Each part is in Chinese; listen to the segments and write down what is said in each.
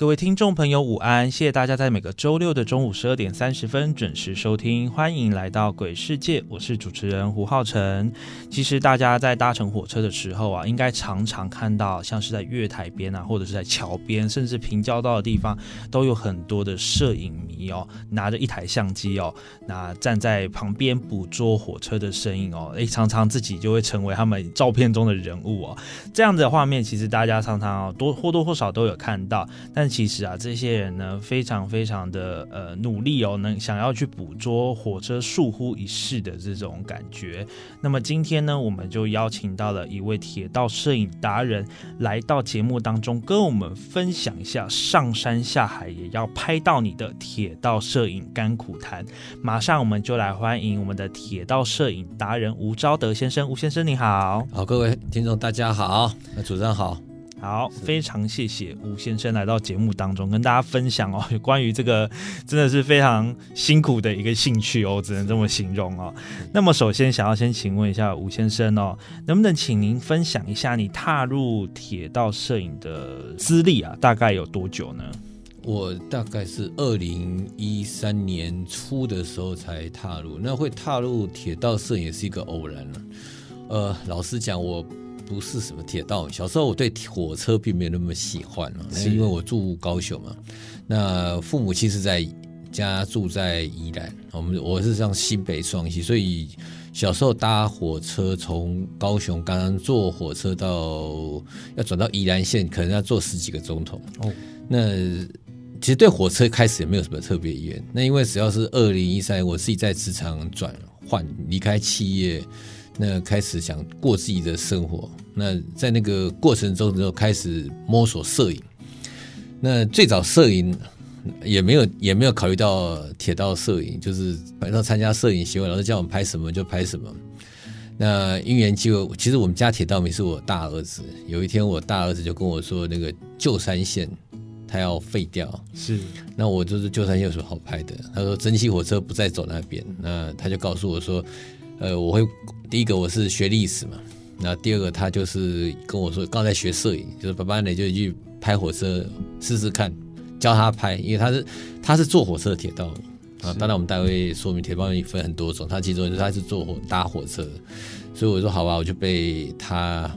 各位听众朋友，午安！谢谢大家在每个周六的中午十二点三十分准时收听，欢迎来到鬼世界，我是主持人胡浩辰。其实大家在搭乘火车的时候啊，应该常常看到，像是在月台边啊，或者是在桥边，甚至平交道的地方，都有很多的摄影迷哦，拿着一台相机哦，那站在旁边捕捉火车的身影哦，诶，常常自己就会成为他们照片中的人物哦。这样的画面，其实大家常常多或多或少都有看到，但其实啊，这些人呢，非常非常的呃努力哦，能想要去捕捉火车倏忽一逝的这种感觉。那么今天呢，我们就邀请到了一位铁道摄影达人来到节目当中，跟我们分享一下上山下海也要拍到你的铁道摄影甘苦谈。马上我们就来欢迎我们的铁道摄影达人吴昭德先生，吴先生你好。好，各位听众大家好，那主持人好。好，非常谢谢吴先生来到节目当中，跟大家分享哦，关于这个真的是非常辛苦的一个兴趣哦，只能这么形容哦。那么首先想要先请问一下吴先生哦，能不能请您分享一下你踏入铁道摄影的资历啊，大概有多久呢？我大概是二零一三年初的时候才踏入，那会踏入铁道摄影也是一个偶然了。呃，老实讲我。不是什么铁道，小时候我对火车并没有那么喜欢啊，是因为我住高雄嘛。那父母亲是在家住在宜兰，我们我是上新北双溪，所以小时候搭火车从高雄刚刚坐火车到要转到宜兰县，可能要坐十几个钟头。哦，那其实对火车开始也没有什么特别意愿。那因为只要是二零一三，我自己在职场转换离开企业。那开始想过自己的生活，那在那个过程中就开始摸索摄影。那最早摄影也没有也没有考虑到铁道摄影，就是反正参加摄影协会，老师叫我们拍什么就拍什么。那因缘机会，其实我们家铁道迷是我大儿子。有一天我大儿子就跟我说，那个旧山线他要废掉，是。那我就是旧山线有什么好拍的？他说蒸汽火车不再走那边，那他就告诉我说。呃，我会第一个我是学历史嘛，那第二个他就是跟我说，刚才学摄影，就是爸爸呢就去拍火车试试看，教他拍，因为他是他是坐火车的铁道啊，当然我们单位说明铁道也分很多种，他其中就是他是坐火搭火车，所以我说好吧，我就被他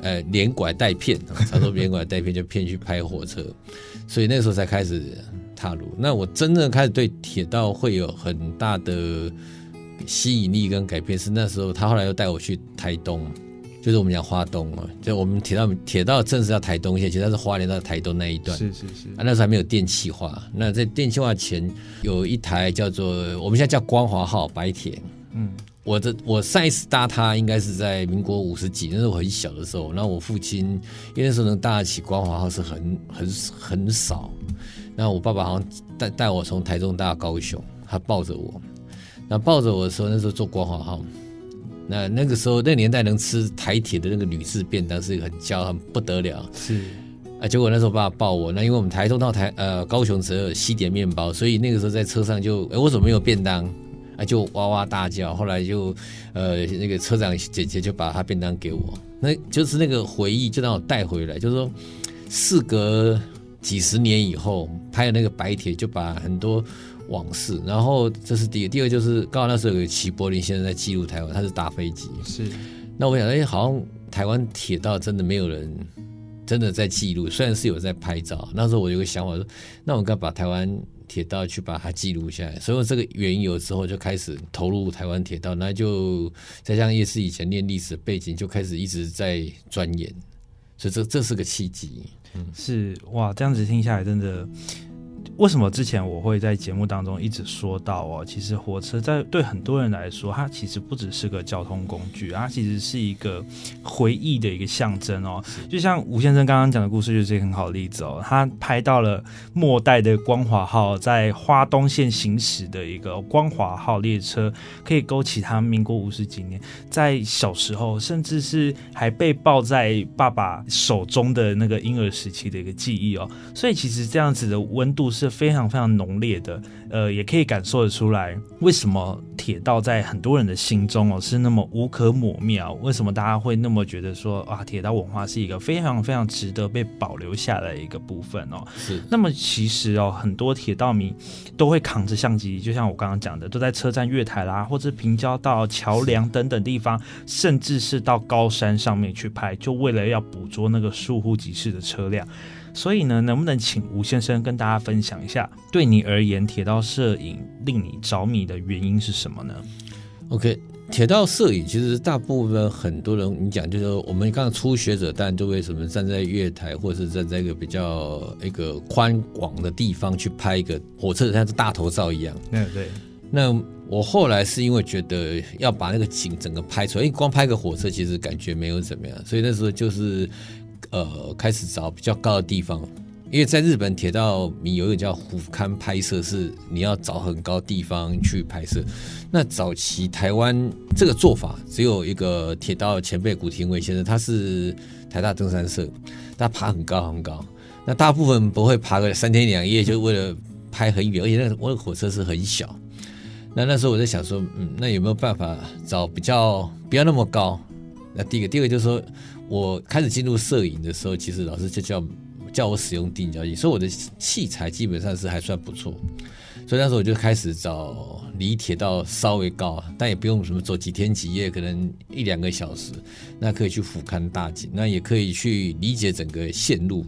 呃连拐带骗，他说连拐带骗就骗去拍火车，所以那个时候才开始踏入。那我真正开始对铁道会有很大的。吸引力跟改变是那时候，他后来又带我去台东，就是我们讲花东嘛，就我们铁道铁道正式叫台东线，其实它是花莲到台东那一段。是是是。啊，那时候还没有电气化。那在电气化前，有一台叫做我们现在叫光华号白铁。嗯。我的我上一次搭它应该是在民国五十几，那是我很小的时候。那我父亲因为那时候能搭得起光华号是很很很少。那我爸爸好像带带我从台中搭高雄，他抱着我。那抱着我的时候，那时候做光华号，那那个时候那年代能吃台铁的那个女士便当是一个很骄傲、很不得了。是啊，结果那时候爸爸抱我，那因为我们台中到台呃高雄只有西点面包，所以那个时候在车上就哎我怎么没有便当啊？就哇哇大叫。后来就呃那个车长姐姐就把他便当给我，那就是那个回忆就让我带回来，就是说事隔几十年以后拍的那个白铁，就把很多。往事，然后这是第一，第二就是刚好那时候有齐柏林先生在记录台湾，他是搭飞机，是。那我想，哎，好像台湾铁道真的没有人真的在记录，虽然是有在拍照。那时候我有个想法说，那我该把台湾铁道去把它记录下来。所以这个缘由之后，就开始投入台湾铁道，那就再加上也是以前练历史的背景，就开始一直在钻研。所以这这是个契机。嗯是哇，这样子听下来真的。为什么之前我会在节目当中一直说到哦？其实火车在对很多人来说，它其实不只是个交通工具，它其实是一个回忆的一个象征哦。就像吴先生刚刚讲的故事，就是一个很好的例子哦。他拍到了末代的光华号在花东线行驶的一个光华号列车，可以勾起他民国五十几年在小时候，甚至是还被抱在爸爸手中的那个婴儿时期的一个记忆哦。所以其实这样子的温度是。是非常非常浓烈的，呃，也可以感受得出来，为什么铁道在很多人的心中哦是那么无可抹灭啊？为什么大家会那么觉得说啊，铁道文化是一个非常非常值得被保留下来的一个部分哦？是。那么其实哦，很多铁道迷都会扛着相机，就像我刚刚讲的，都在车站月台啦，或者平交道、桥梁等等地方，甚至是到高山上面去拍，就为了要捕捉那个疏忽即逝的车辆。所以呢，能不能请吴先生跟大家分享一下，对你而言，铁道摄影令你着迷的原因是什么呢？OK，铁道摄影其实大部分很多人你讲，就是我们刚刚初学者，但都为什么站在月台，或者是站在一个比较一个宽广的地方去拍一个火车，像是大头照一样。嗯 对。那我后来是因为觉得要把那个景整个拍出来，因为光拍个火车其实感觉没有怎么样，所以那时候就是。呃，开始找比较高的地方，因为在日本铁道迷有一个叫虎瞰拍摄，是你要找很高地方去拍摄。那早期台湾这个做法，只有一个铁道前辈古廷伟先生，他是台大登山社，他爬很高很高。那大部分不会爬个三天两夜，就为了拍很远，而且那我的火车是很小。那那时候我在想说，嗯，那有没有办法找比较不要那么高？那第一个，第二个就是说。我开始进入摄影的时候，其实老师就叫叫我使用定焦镜，所以我的器材基本上是还算不错。所以那时候我就开始找离铁道稍微高，但也不用什么走几天几夜，可能一两个小时，那可以去俯瞰大景，那也可以去理解整个线路。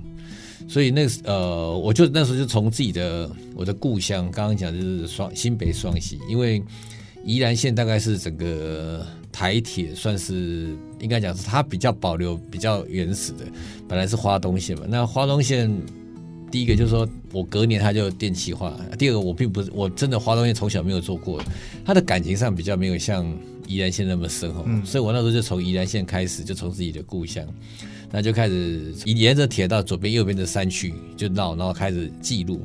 所以那呃，我就那时候就从自己的我的故乡，刚刚讲就是双新北双溪，因为宜兰县大概是整个。台铁算是应该讲是它比较保留比较原始的，本来是花东线嘛。那花东线第一个就是说我隔年它就电气化，第二个我并不是我真的花东线从小没有做过，它的感情上比较没有像宜兰线那么深厚，所以我那时候就从宜兰线开始，就从自己的故乡，那就开始沿着铁道左边右边的山区就绕，然后开始记录。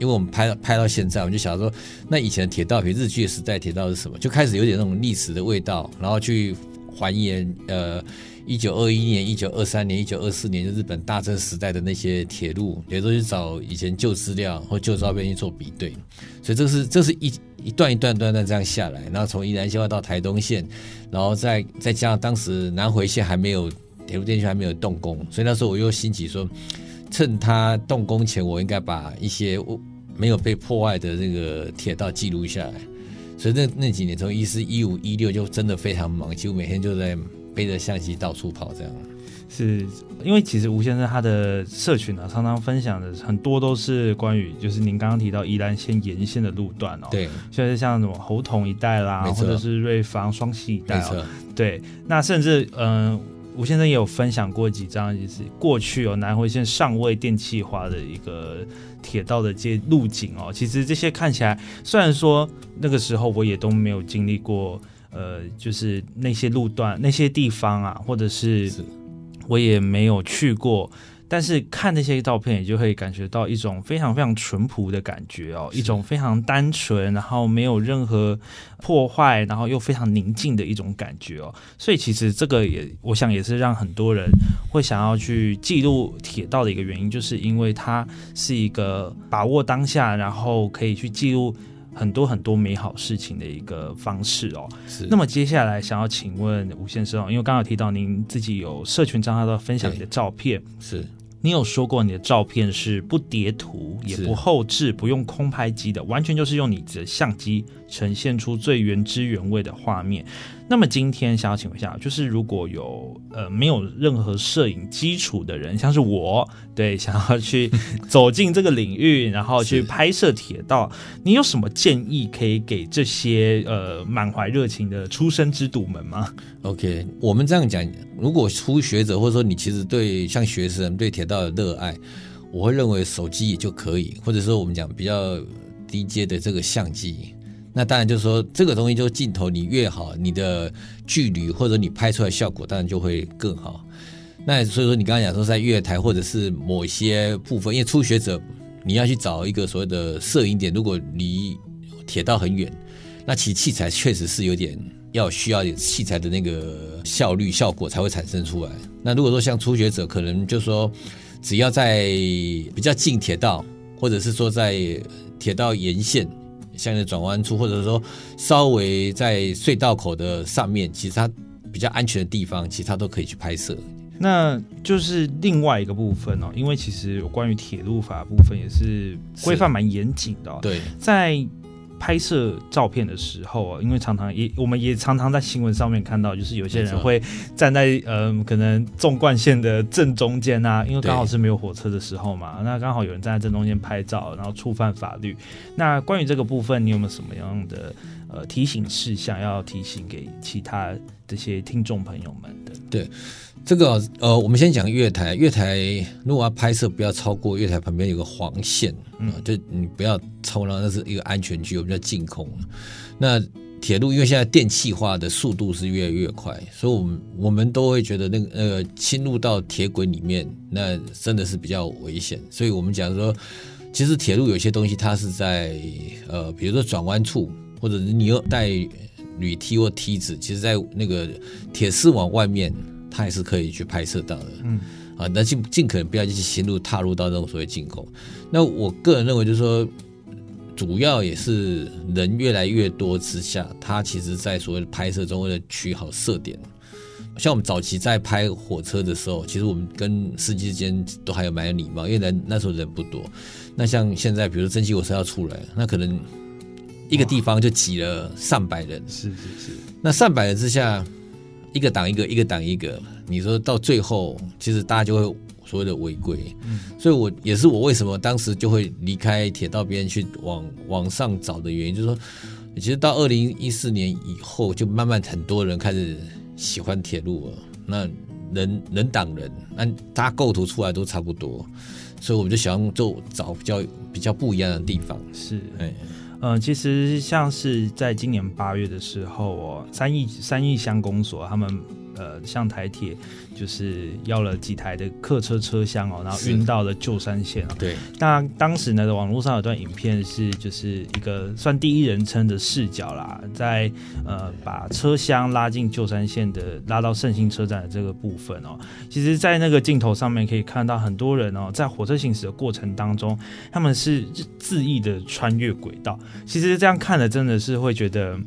因为我们拍拍到现在，我们就想说，那以前铁道，比如日剧时代铁道是什么？就开始有点那种历史的味道，然后去还原呃，一九二一年、一九二三年、一九二四年日本大正时代的那些铁路，也都去找以前旧资料或旧照片去做比对。所以这是这是一一段一段段段这样下来，然后从宜兰线到台东线，然后再再加上当时南回线还没有铁路电线还没有动工，所以那时候我又兴起说。趁它动工前，我应该把一些没有被破坏的那个铁道记录下来。所以那那几年，从一四一五一六就真的非常忙，几乎每天就在背着相机到处跑。这样是因为其实吴先生他的社群呢，常常分享的很多都是关于就是您刚刚提到宜兰县沿线的路段哦。对，就是像什么猴童一带啦，或者是瑞芳双溪一带哦。对，那甚至嗯。吴先生也有分享过几张，就是过去有南回线尚未电气化的一个铁道的街路景哦。其实这些看起来，虽然说那个时候我也都没有经历过，呃，就是那些路段、那些地方啊，或者是我也没有去过。但是看那些照片，也就可以感觉到一种非常非常淳朴的感觉哦，一种非常单纯，然后没有任何破坏，然后又非常宁静的一种感觉哦。所以其实这个也，我想也是让很多人会想要去记录铁道的一个原因，就是因为它是一个把握当下，然后可以去记录。很多很多美好事情的一个方式哦。是。那么接下来想要请问吴先生哦，因为刚刚提到您自己有社群账号都分享你的照片，是。你有说过你的照片是不叠图，也不后置，不用空拍机的，完全就是用你的相机呈现出最原汁原味的画面。那么今天想要请问一下，就是如果有呃没有任何摄影基础的人，像是我，对，想要去走进这个领域，然后去拍摄铁道，你有什么建议可以给这些呃满怀热情的出生之犊们吗？OK，我们这样讲，如果初学者或者说你其实对像学生对铁道的热爱，我会认为手机也就可以，或者说我们讲比较低阶的这个相机。那当然就是说，这个东西就镜头你越好，你的距离或者你拍出来效果当然就会更好。那所以说，你刚刚讲说在月台或者是某些部分，因为初学者你要去找一个所谓的摄影点，如果离铁道很远，那其实器材确实是有点要需要点器材的那个效率效果才会产生出来。那如果说像初学者，可能就说只要在比较近铁道，或者是说在铁道沿线。像那转弯处，或者说稍微在隧道口的上面，其实它比较安全的地方，其实它都可以去拍摄。那就是另外一个部分哦，因为其实有关于铁路法部分也是规范蛮严谨的、哦。对，在拍摄照片的时候啊，因为常常也我们也常常在新闻上面看到，就是有些人会站在嗯、呃、可能纵贯线的正中间啊，因为刚好是没有火车的时候嘛，那刚好有人站在正中间拍照，然后触犯法律。那关于这个部分，你有没有什么样的呃提醒事项要提醒给其他这些听众朋友们的？对。这个呃，我们先讲月台。月台如果要拍摄，不要超过月台旁边有个黄线，嗯，就你不要超了，那是一个安全区，我们叫净空。那铁路因为现在电气化的速度是越来越快，所以我们我们都会觉得那个呃侵入到铁轨里面，那真的是比较危险。所以我们讲说，其实铁路有些东西它是在呃，比如说转弯处，或者是你又带铝梯或梯子，其实在那个铁丝网外面。它也是可以去拍摄到的，嗯，啊，那尽尽可能不要去行入踏入到那种所谓进口。那我个人认为，就是说，主要也是人越来越多之下，它其实在所谓的拍摄中为了取好色点。像我们早期在拍火车的时候，其实我们跟司机之间都还有蛮有礼貌，因为人那时候人不多。那像现在，比如说蒸汽火车要出来，那可能一个地方就挤了上百人，是是是。那上百人之下。一个挡一个，一个挡一个。你说到最后，其实大家就会所谓的违规。嗯，所以我也是我为什么当时就会离开铁道边去往往上找的原因，就是说，其实到二零一四年以后，就慢慢很多人开始喜欢铁路了。那人人挡人，那大家构图出来都差不多，所以我们就想要就找比较比较不一样的地方。是，哎。嗯、嗯，其实像是在今年八月的时候哦，三义三义乡公所他们呃像台铁就是要了几台的客车车厢哦，然后运到了旧山线哦。对。那当时呢，网络上有段影片是就是一个算第一人称的视角啦，在呃把车厢拉进旧山线的拉到圣心车站的这个部分哦，其实，在那个镜头上面可以看到很多人哦，在火车行驶的过程当中，他们是恣意的穿越轨道。其实这样看了，真的是会觉得，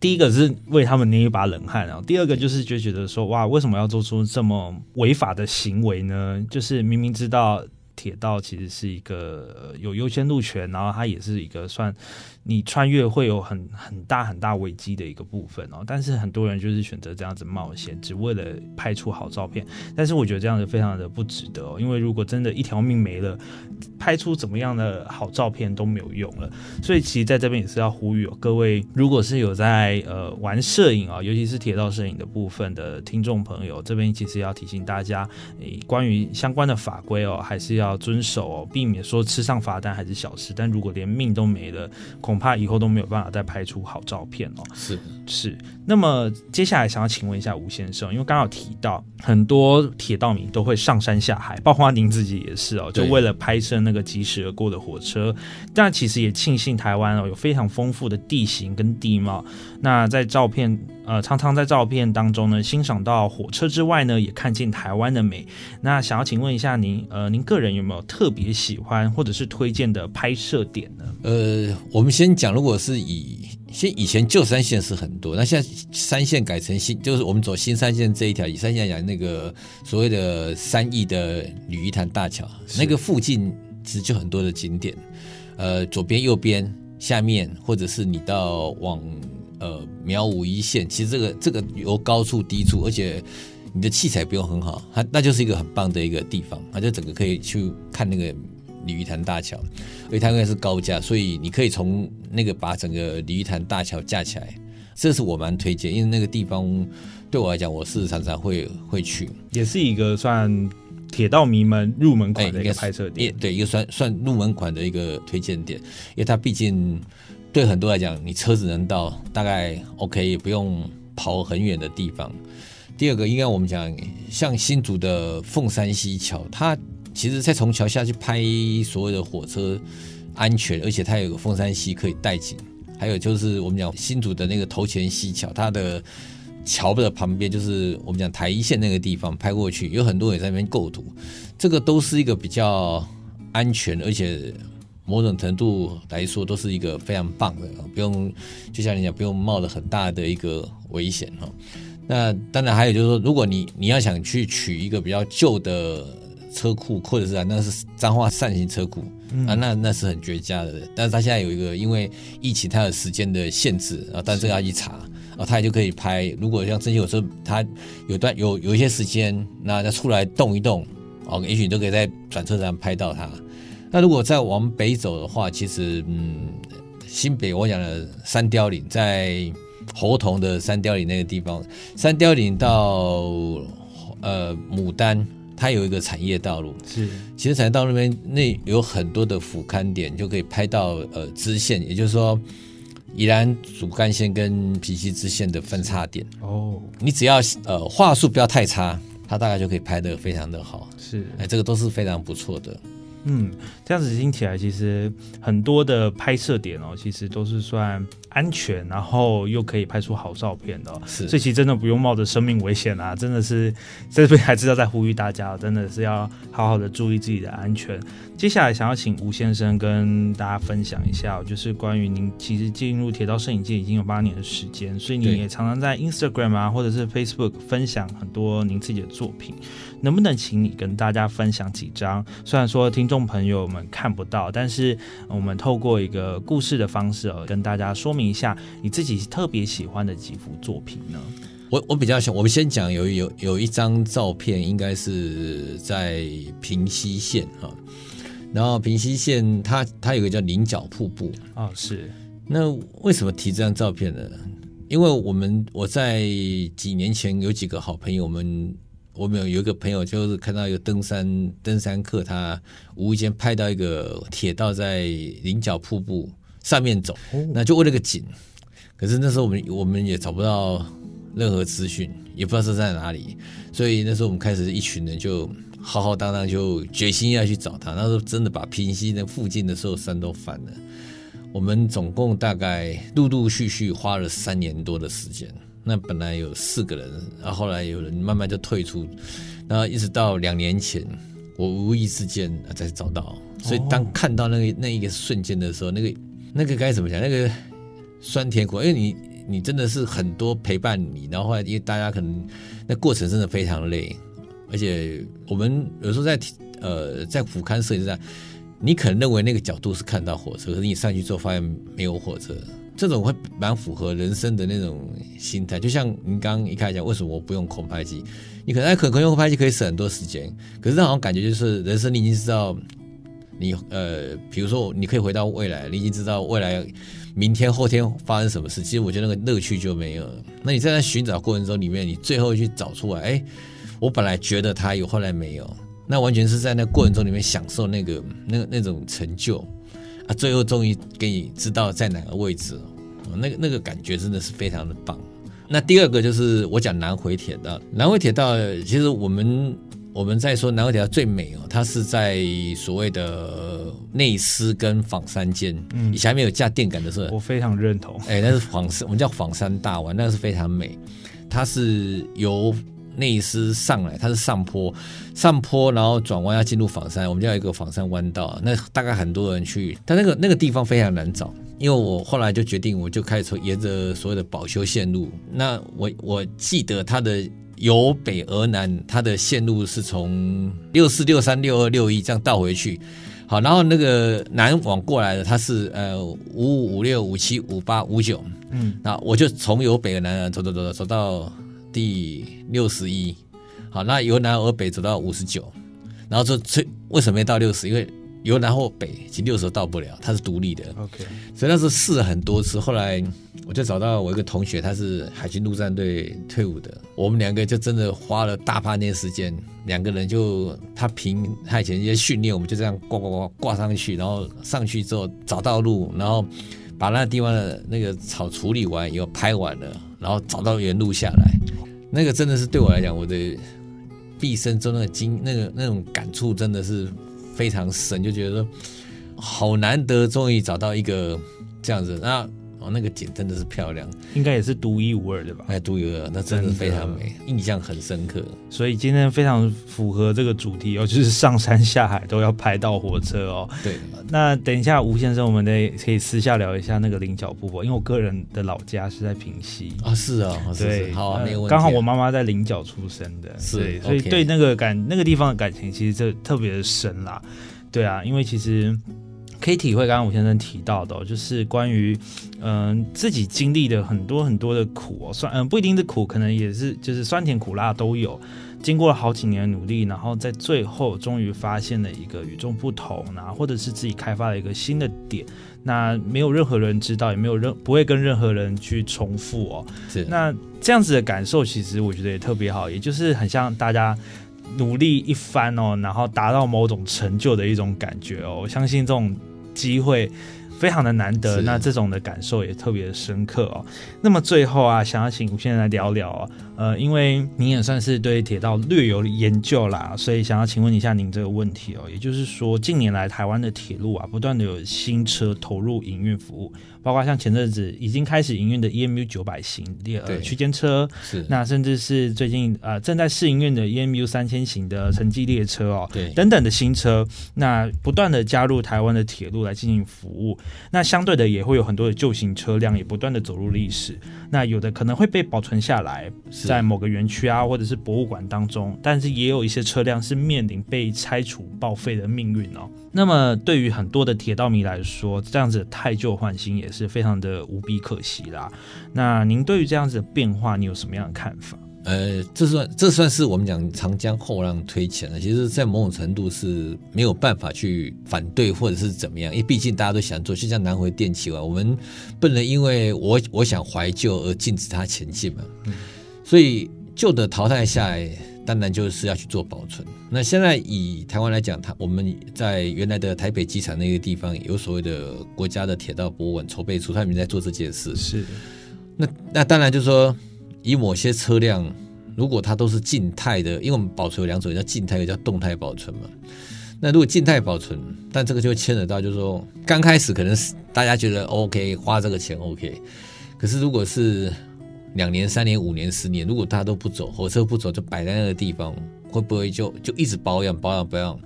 第一个是为他们捏一把冷汗啊，第二个就是就觉得说，哇，为什么要做出这么违法的行为呢？就是明明知道铁道其实是一个有优先路权，然后它也是一个算你穿越会有很很大很大危机的一个部分哦，但是很多人就是选择这样子冒险，只为了拍出好照片。但是我觉得这样子非常的不值得哦，因为如果真的一条命没了，拍出怎么样的好照片都没有用了。所以其实在这边也是要呼吁哦，各位如果是有在呃玩摄影啊，尤其是铁道摄影的部分的听众朋友，这边其实要提醒大家，关于相关的法规哦，还是要遵守哦，避免说吃上罚单还是小事。但如果连命都没了，恐怕以后都没有办法再拍出好照片哦。是是。那么接下来想要请问一下吴先生，因为刚刚有提到很多铁道迷都会上山下海，包括您自己也是哦，就为了拍摄那个疾驶而过的火车。但其实也庆幸台湾哦有非常丰富的地形跟地貌。那在照片呃常常在照片当中呢，欣赏到火车之外呢，也看见台湾的美。那想要请问一下您，呃，您个人有没有特别喜欢或者是推荐的拍摄点呢？呃，我们先讲，如果是以现以前旧三线是很多，那现在三线改成新，就是我们走新三线这一条，以三线讲那个所谓的三义的鲤鱼潭大桥，那个附近其实就很多的景点，呃，左边右边下面，或者是你到往呃苗五一线，其实这个这个由高处低处，而且你的器材不用很好，它那就是一个很棒的一个地方，它就整个可以去看那个鲤鱼潭大桥，而且它应该是高架，所以你可以从那个把整个鲤鱼潭大桥架起来，这是我蛮推荐，因为那个地方对我来讲，我是常常会会去。也是一个算铁道迷们入门哎，款的一个拍摄点。也对，一个算算入门款的一个推荐点，因为它毕竟对很多来讲，你车子能到，大概 OK，也不用跑很远的地方。第二个，应该我们讲像新竹的凤山西桥，它其实在从桥下去拍所谓的火车安全，而且它有个凤山溪可以带景，还有就是我们讲新竹的那个头前溪桥，它的桥的旁边就是我们讲台一线那个地方拍过去，有很多人在那边构图，这个都是一个比较安全，而且某种程度来说都是一个非常棒的，不用就像你讲，不用冒着很大的一个危险哈。那当然还有就是说，如果你你要想去取一个比较旧的车库，或者是啊那是彰化扇形车库、啊，那那是很绝佳的。但是他现在有一个因为疫情它有时间的限制啊，但这个要去查啊，他也就可以拍。如果像这些有时候它有段有有一些时间，那它出来动一动，哦，也许你都可以在转车站拍到它。那如果再往北走的话，其实嗯，新北我讲的三貂岭在猴硐的三貂岭那个地方，三貂岭到呃牡丹，它有一个产业道路。是其实产业道路那边那有很多的俯瞰点，就可以拍到呃支线，也就是说宜兰主干线跟平西支线的分叉点。哦，你只要呃话术不要太差，它大概就可以拍得非常的好。是哎，这个都是非常不错的。嗯，这样子听起来，其实很多的拍摄点哦，其实都是算安全，然后又可以拍出好照片的、哦。是所以其实真的不用冒着生命危险啊！真的是这边还是要再呼吁大家哦，真的是要好好的注意自己的安全。接下来想要请吴先生跟大家分享一下哦，就是关于您其实进入铁道摄影界已经有八年的时间，所以你也常常在 Instagram 啊或者是 Facebook 分享很多您自己的作品。能不能请你跟大家分享几张？虽然说听众朋友们看不到，但是我们透过一个故事的方式哦，跟大家说明一下你自己特别喜欢的几幅作品呢？我我比较想，我们先讲有有有一张照片，应该是在平溪县哈，然后平溪县它它有个叫菱角瀑布，哦，是那为什么提这张照片呢？因为我们我在几年前有几个好朋友，我们我们有有一个朋友就是看到一个登山登山客，他无意间拍到一个铁道在菱角瀑布上面走，那就为了个景。可是那时候我们我们也找不到任何资讯，也不知道是在哪里，所以那时候我们开始一群人就浩浩荡荡就决心要去找他。那时候真的把平溪那附近的所有山都翻了。我们总共大概陆陆续续花了三年多的时间。那本来有四个人，然后后来有人慢慢就退出，然后一直到两年前，我无意之间啊才找到。所以当看到那个那一个瞬间的时候，那个那个该怎么讲？那个酸甜苦，因为你你真的是很多陪伴你，然后后来因为大家可能那过程真的非常累，而且我们有时候在呃在俯瞰摄影上，你可能认为那个角度是看到火车，可是你上去之后发现没有火车，这种会蛮符合人生的那种心态。就像您刚刚一开始讲，为什么我不用空拍机？你可能哎可可用空拍机可以省很多时间，可是那好像感觉就是人生你已经知道，你呃，比如说你可以回到未来，你已经知道未来明天后天发生什么事。其实我觉得那个乐趣就没有了。那你在那寻找过程中里面，你最后去找出来，哎，我本来觉得它有，后来没有。那完全是在那过程中里面享受那个那那种成就啊，最后终于给你知道在哪个位置，哦那个那个感觉真的是非常的棒。那第二个就是我讲南回铁道，南回铁道其实我们我们在说南回铁道最美哦，它是在所谓的内斯跟仿山间，嗯，以前还没有架电杆的时候，我非常认同。哎，那是仿山，我们叫仿山大弯，那个是非常美。它是由内斯上来，它是上坡，上坡然后转弯要进入仿山，我们叫一个仿山弯道。那大概很多人去，但那个那个地方非常难找。因为我后来就决定，我就开始从沿着所谓的保修线路。那我我记得它的由北而南，它的线路是从六四、六三、六二、六一这样倒回去。好，然后那个南往过来的，它是呃五五五六五七五八五九，嗯，那我就从由北而南走走走走走到第六十一，好，那由南而北走到五十九，然后这最为什么没到六十？因为由南或北，其实六十到不了，它是独立的。OK，所以那时候试了很多次，后来我就找到我一个同学，他是海军陆战队退伍的，我们两个就真的花了大半年时间，两个人就他凭他以前一些训练，我们就这样挂挂挂挂上去，然后上去之后找到路，然后把那地方的那个草处理完，以后拍完了，然后找到原路下来，那个真的是对我来讲，我的毕生中的经那个那种感触真的是非常深，就觉得说好难得，终于找到一个这样子。那哦，那个景真的是漂亮，应该也是独一无二的吧。哎，独一无二，那真的非常美，印象很深刻。所以今天非常符合这个主题哦，就是上山下海都要拍到火车哦。对，那等一下吴先生，我们得可以私下聊一下那个菱角瀑布，因为我个人的老家是在平西。啊，是啊，是对，是，好没有问题啊。刚好我妈妈在菱角出生的，是，所以对那个感那个地方的感情，其实这特别的深啦。对啊，因为其实可以体会刚刚吴先生提到的、哦，就是关于嗯、自己经历的很多很多的苦哦，酸嗯、不一定是苦，可能也是就是酸甜苦辣都有。经过了好几年的努力，然后在最后终于发现了一个与众不同啊，或者是自己开发了一个新的点。那没有任何人知道，也没有任不会跟任何人去重复哦。是那这样子的感受，其实我觉得也特别好，也就是很像大家努力一番哦，然后达到某种成就的一种感觉哦。我相信这种机会非常的难得，那这种的感受也特别的深刻哦。那么最后啊，想要请吴先生来聊聊哦，呃，因为您也算是对铁道略有研究啦，所以想要请问一下您这个问题哦，也就是说，近年来台湾的铁路啊，不断的有新车投入营运服务，包括像前阵子已经开始营运的 EMU 九百型列呃区间车，是，那甚至是最近呃正在试营运的 EMU 三千型的城际列车哦，对，等等的新车，那不断的加入台湾的铁路来进行服务，那相对的也会有很多的旧型车辆也不断的走入历史，那有的可能会被保存下来，是在某个园区啊或者是博物馆当中，但是也有一些车辆是面临被拆除报废的命运哦。那么对于很多的铁道迷来说，这样子的太旧换新也是非常的无比可惜啦。那您对于这样子的变化，你有什么样的看法？呃，这算这算是我们讲长江后浪推前了。其实，在某种程度是没有办法去反对或者是怎么样，因为毕竟大家都想做，就像南回电气啊，我们不能因为我我想怀旧而禁止它前进嘛。所以旧的淘汰下来，当然就是要去做保存。那现在以台湾来讲，它我们在原来的台北机场那个地方有所谓的国家的铁道博物馆筹备处，他们在做这件事。是那那当然就是说，以某些车辆，如果它都是静态的，因为我们保存有两种，叫静态，一个叫动态保存嘛。那如果静态保存，但这个就牵扯到，就是说，刚开始可能是大家觉得 OK，花这个钱 OK，可是如果是两年、三年、五年、十年，如果大家都不走，火车不走，就摆在那个地方，会不会就就一直保养、保养、保养？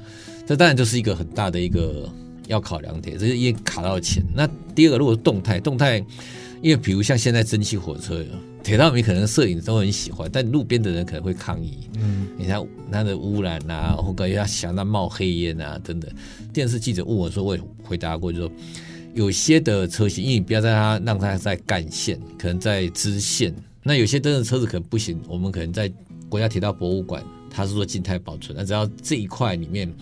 这当然就是一个很大的一个要考量点，这是也卡到钱。那第二个，如果是动态，动态，因为比如像现在蒸汽火车，铁道迷可能摄影都很喜欢，但路边的人可能会抗议。嗯，你看它的污染啊，或者他想到冒黑烟啊等等。电视记者问我说，我也回答过，就说有些的车型，因为你不要在它让它在干线，可能在支线。那有些真的车子可能不行，我们可能在国家铁道博物馆，它是做静态保存，那只要这一块里面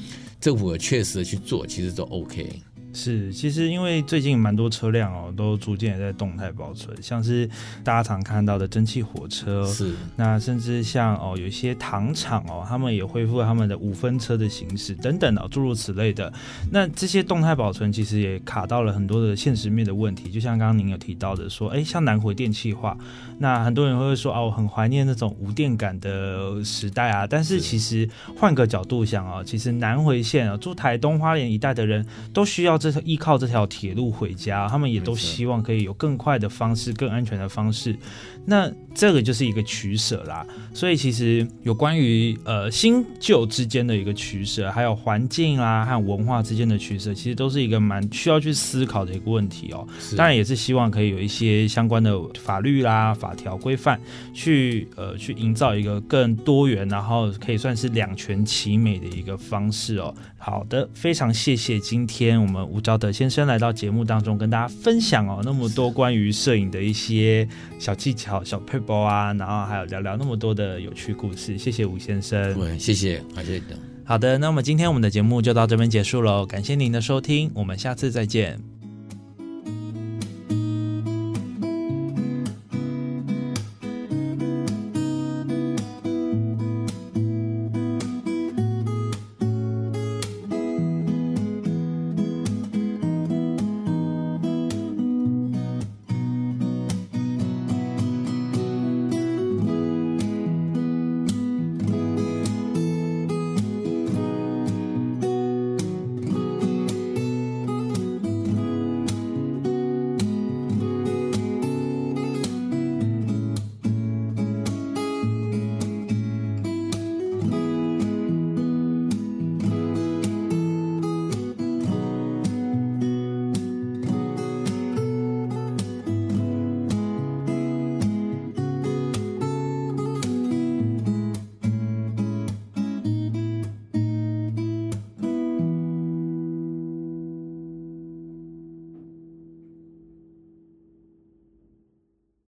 政府有确实的去做，其实都 OK。是，其实因为最近蛮多车辆哦，都逐渐也在动态保存，像是大家常看到的蒸汽火车，是那甚至像哦有一些糖厂哦，他们也恢复了他们的五分车的形式等等哦，诸如此类的。那这些动态保存其实也卡到了很多的现实面的问题，就像刚刚您有提到的说，哎，像南回电气化，那很多人会说哦，我很怀念那种无电感的时代啊。但是是其实换个角度想哦，其实南回线啊，住台东花莲一带的人都需要这依靠这条铁路回家，他们也都希望可以有更快的方式、更安全的方式。那这个就是一个取舍啦。所以其实有关于呃新旧之间的一个取舍，还有环境啊和文化之间的取舍，其实都是一个蛮需要去思考的一个问题哦。当然也是希望可以有一些相关的法律啦、法条规范，去呃去营造一个更多元，然后可以算是两全其美的一个方式哦。好的，非常谢谢今天我们吴昭德先生来到节目当中跟大家分享哦那么多关于摄影的一些小技巧、小 p a p e 啊，然后还有聊聊那么多的有趣故事。谢谢吴先生。对，谢谢，还谢谢。好的，那么今天我们的节目就到这边结束喽，感谢您的收听，我们下次再见，